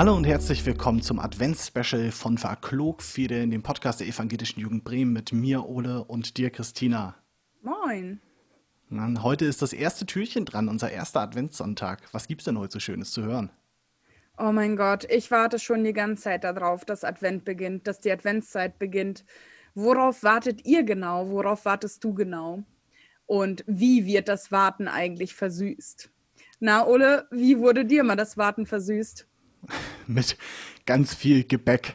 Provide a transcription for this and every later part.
Hallo und herzlich willkommen zum Advents-Special von Verklogfide in dem Podcast der Evangelischen Jugend Bremen mit mir, Ole, und dir, Christina. Moin. Na, heute ist das erste Türchen dran, unser erster Adventssonntag. Was gibt's denn heute so Schönes zu hören? Oh mein Gott, ich warte schon die ganze Zeit darauf, dass Advent beginnt, dass die Adventszeit beginnt. Worauf wartet ihr genau? Worauf wartest du genau? Und wie wird das Warten eigentlich versüßt? Na, Ole, wie wurde dir mal das Warten versüßt? Mit ganz viel Gebäck.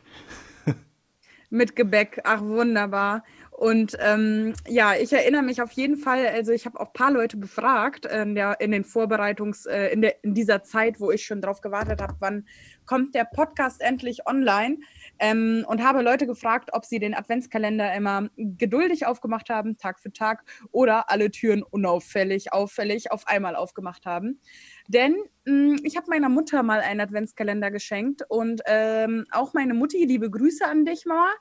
Mit Gebäck, ach wunderbar. Und ähm, ja, ich erinnere mich auf jeden Fall, also ich habe auch ein paar Leute befragt in, der, in den Vorbereitungs, äh, in, der, in dieser Zeit, wo ich schon drauf gewartet habe, wann kommt der Podcast endlich online ähm, und habe Leute gefragt, ob sie den Adventskalender immer geduldig aufgemacht haben, Tag für Tag, oder alle Türen unauffällig, auffällig auf einmal aufgemacht haben. Denn mh, hm, ich habe meiner Mutter mal einen Adventskalender geschenkt und ähm, auch meine Mutti, liebe Grüße an dich, Mama,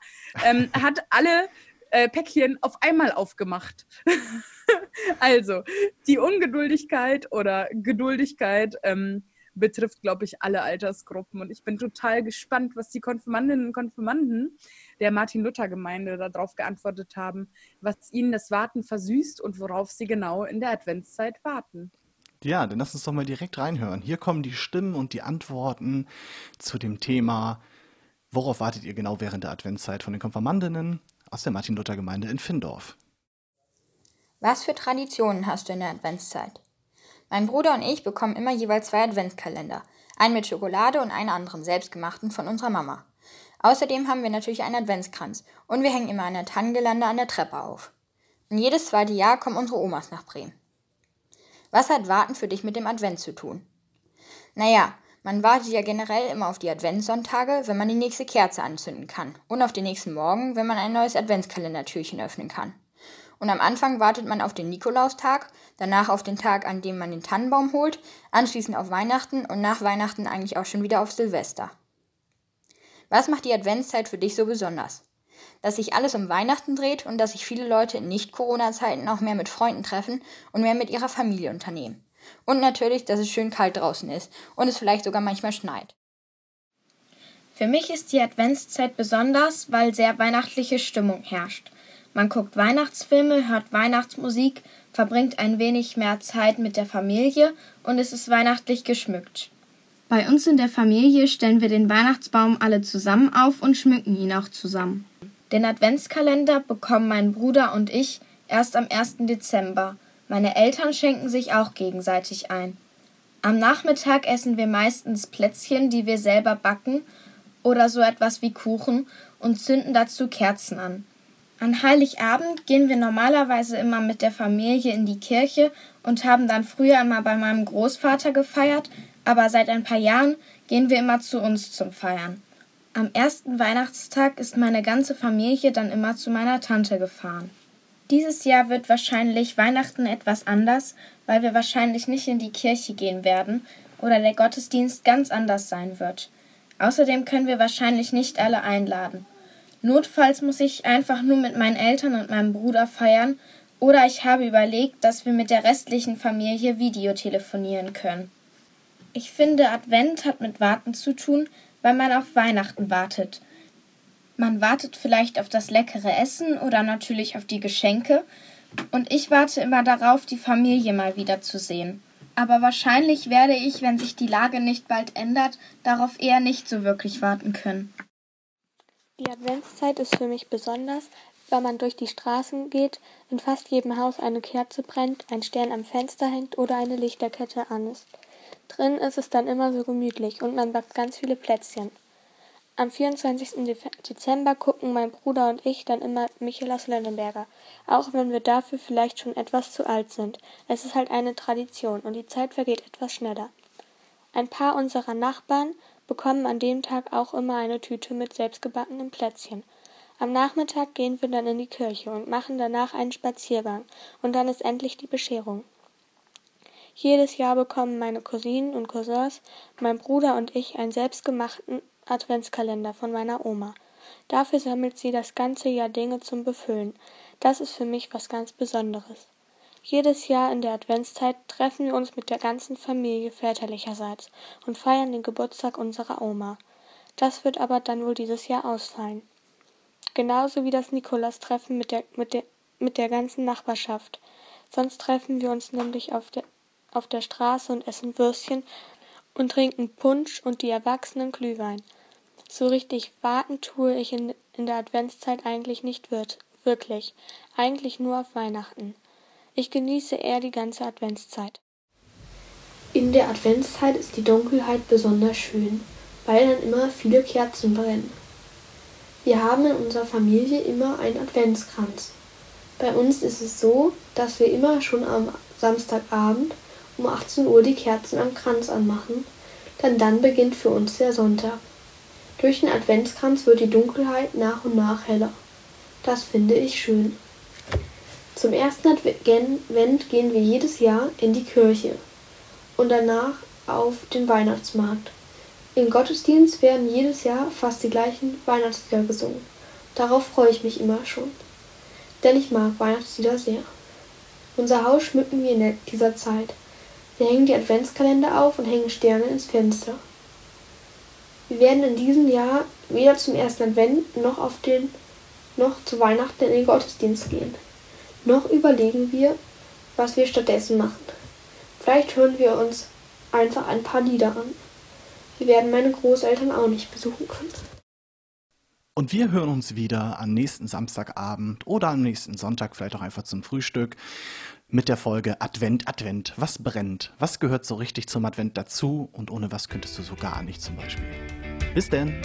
ähm, hat alle äh, Päckchen auf einmal aufgemacht. also, die Ungeduldigkeit oder Geduldigkeit ähm, betrifft, glaube ich, alle Altersgruppen. Und ich bin total gespannt, was die Konfirmandinnen und Konfirmanden der Martin-Luther-Gemeinde darauf geantwortet haben, was ihnen das Warten versüßt und worauf sie genau in der Adventszeit warten. Ja, dann lass uns doch mal direkt reinhören. Hier kommen die Stimmen und die Antworten zu dem Thema, worauf wartet ihr genau während der Adventszeit von den Konfirmandinnen aus der Martin-Luther-Gemeinde in Findorf. Was für Traditionen hast du in der Adventszeit? Mein Bruder und ich bekommen immer jeweils zwei Adventskalender. Einen mit Schokolade und einen anderen, selbstgemachten von unserer Mama. Außerdem haben wir natürlich einen Adventskranz und wir hängen immer eine Tannengelande an der Treppe auf. Und jedes zweite Jahr kommen unsere Omas nach Bremen. Was hat Warten für dich mit dem Advent zu tun? Naja, man wartet ja generell immer auf die Adventssonntage, wenn man die nächste Kerze anzünden kann. Und auf den nächsten Morgen, wenn man ein neues Adventskalendertürchen öffnen kann. Und am Anfang wartet man auf den Nikolaustag, danach auf den Tag, an dem man den Tannenbaum holt, anschließend auf Weihnachten und nach Weihnachten eigentlich auch schon wieder auf Silvester. Was macht die Adventszeit für dich so besonders? dass sich alles um Weihnachten dreht und dass sich viele Leute in Nicht-Corona-Zeiten auch mehr mit Freunden treffen und mehr mit ihrer Familie unternehmen. Und natürlich, dass es schön kalt draußen ist und es vielleicht sogar manchmal schneit. Für mich ist die Adventszeit besonders, weil sehr weihnachtliche Stimmung herrscht. Man guckt Weihnachtsfilme, hört Weihnachtsmusik, verbringt ein wenig mehr Zeit mit der Familie und es ist weihnachtlich geschmückt. Bei uns in der Familie stellen wir den Weihnachtsbaum alle zusammen auf und schmücken ihn auch zusammen. Den Adventskalender bekommen mein Bruder und ich erst am 1. Dezember. Meine Eltern schenken sich auch gegenseitig ein. Am Nachmittag essen wir meistens Plätzchen, die wir selber backen, oder so etwas wie Kuchen und zünden dazu Kerzen an. An Heiligabend gehen wir normalerweise immer mit der Familie in die Kirche und haben dann früher immer bei meinem Großvater gefeiert, aber seit ein paar Jahren gehen wir immer zu uns zum Feiern. Am ersten Weihnachtstag ist meine ganze Familie dann immer zu meiner Tante gefahren. Dieses Jahr wird wahrscheinlich Weihnachten etwas anders, weil wir wahrscheinlich nicht in die Kirche gehen werden oder der Gottesdienst ganz anders sein wird. Außerdem können wir wahrscheinlich nicht alle einladen. Notfalls muss ich einfach nur mit meinen Eltern und meinem Bruder feiern oder ich habe überlegt, dass wir mit der restlichen Familie Videotelefonieren können. Ich finde, Advent hat mit Warten zu tun, weil man auf Weihnachten wartet. Man wartet vielleicht auf das leckere Essen oder natürlich auf die Geschenke. Und ich warte immer darauf, die Familie mal wiederzusehen. Aber wahrscheinlich werde ich, wenn sich die Lage nicht bald ändert, darauf eher nicht so wirklich warten können. Die Adventszeit ist für mich besonders, weil man durch die Straßen geht, in fast jedem Haus eine Kerze brennt, ein Stern am Fenster hängt oder eine Lichterkette an ist. Drin ist es dann immer so gemütlich und man backt ganz viele Plätzchen. Am 24. Dezember gucken mein Bruder und ich dann immer Michelaus Lenneberger, auch wenn wir dafür vielleicht schon etwas zu alt sind. Es ist halt eine Tradition und die Zeit vergeht etwas schneller. Ein paar unserer Nachbarn bekommen an dem Tag auch immer eine Tüte mit selbstgebackenen Plätzchen. Am Nachmittag gehen wir dann in die Kirche und machen danach einen Spaziergang und dann ist endlich die Bescherung. Jedes Jahr bekommen meine Cousinen und Cousins, mein Bruder und ich einen selbstgemachten Adventskalender von meiner Oma. Dafür sammelt sie das ganze Jahr Dinge zum Befüllen. Das ist für mich was ganz Besonderes. Jedes Jahr in der Adventszeit treffen wir uns mit der ganzen Familie väterlicherseits und feiern den Geburtstag unserer Oma. Das wird aber dann wohl dieses Jahr ausfallen. Genauso wie das Nikolastreffen mit der, mit, der, mit der ganzen Nachbarschaft. Sonst treffen wir uns nämlich auf der, auf der Straße und essen Würstchen und trinken Punsch und die Erwachsenen Glühwein. So richtig warten tue ich in, in der Adventszeit eigentlich nicht wird, wirklich. Eigentlich nur auf Weihnachten. Ich genieße eher die ganze Adventszeit. In der Adventszeit ist die Dunkelheit besonders schön, weil dann immer viele Kerzen brennen. Wir haben in unserer Familie immer einen Adventskranz. Bei uns ist es so, dass wir immer schon am Samstagabend um 18 Uhr die Kerzen am Kranz anmachen, denn dann beginnt für uns der Sonntag. Durch den Adventskranz wird die Dunkelheit nach und nach heller. Das finde ich schön. Zum ersten Advent gehen wir jedes Jahr in die Kirche und danach auf den Weihnachtsmarkt. Im Gottesdienst werden jedes Jahr fast die gleichen Weihnachtslieder gesungen. Darauf freue ich mich immer schon, denn ich mag Weihnachtslieder sehr. Unser Haus schmücken wir in dieser Zeit. Wir hängen die Adventskalender auf und hängen Sterne ins Fenster. Wir werden in diesem Jahr weder zum ersten Advent noch auf den noch zu Weihnachten in den Gottesdienst gehen. Noch überlegen wir, was wir stattdessen machen. Vielleicht hören wir uns einfach ein paar Lieder an. Wir werden meine Großeltern auch nicht besuchen können. Und wir hören uns wieder am nächsten Samstagabend oder am nächsten Sonntag, vielleicht auch einfach zum Frühstück, mit der Folge Advent, Advent. Was brennt? Was gehört so richtig zum Advent dazu? Und ohne was könntest du so gar nicht zum Beispiel? Bis denn!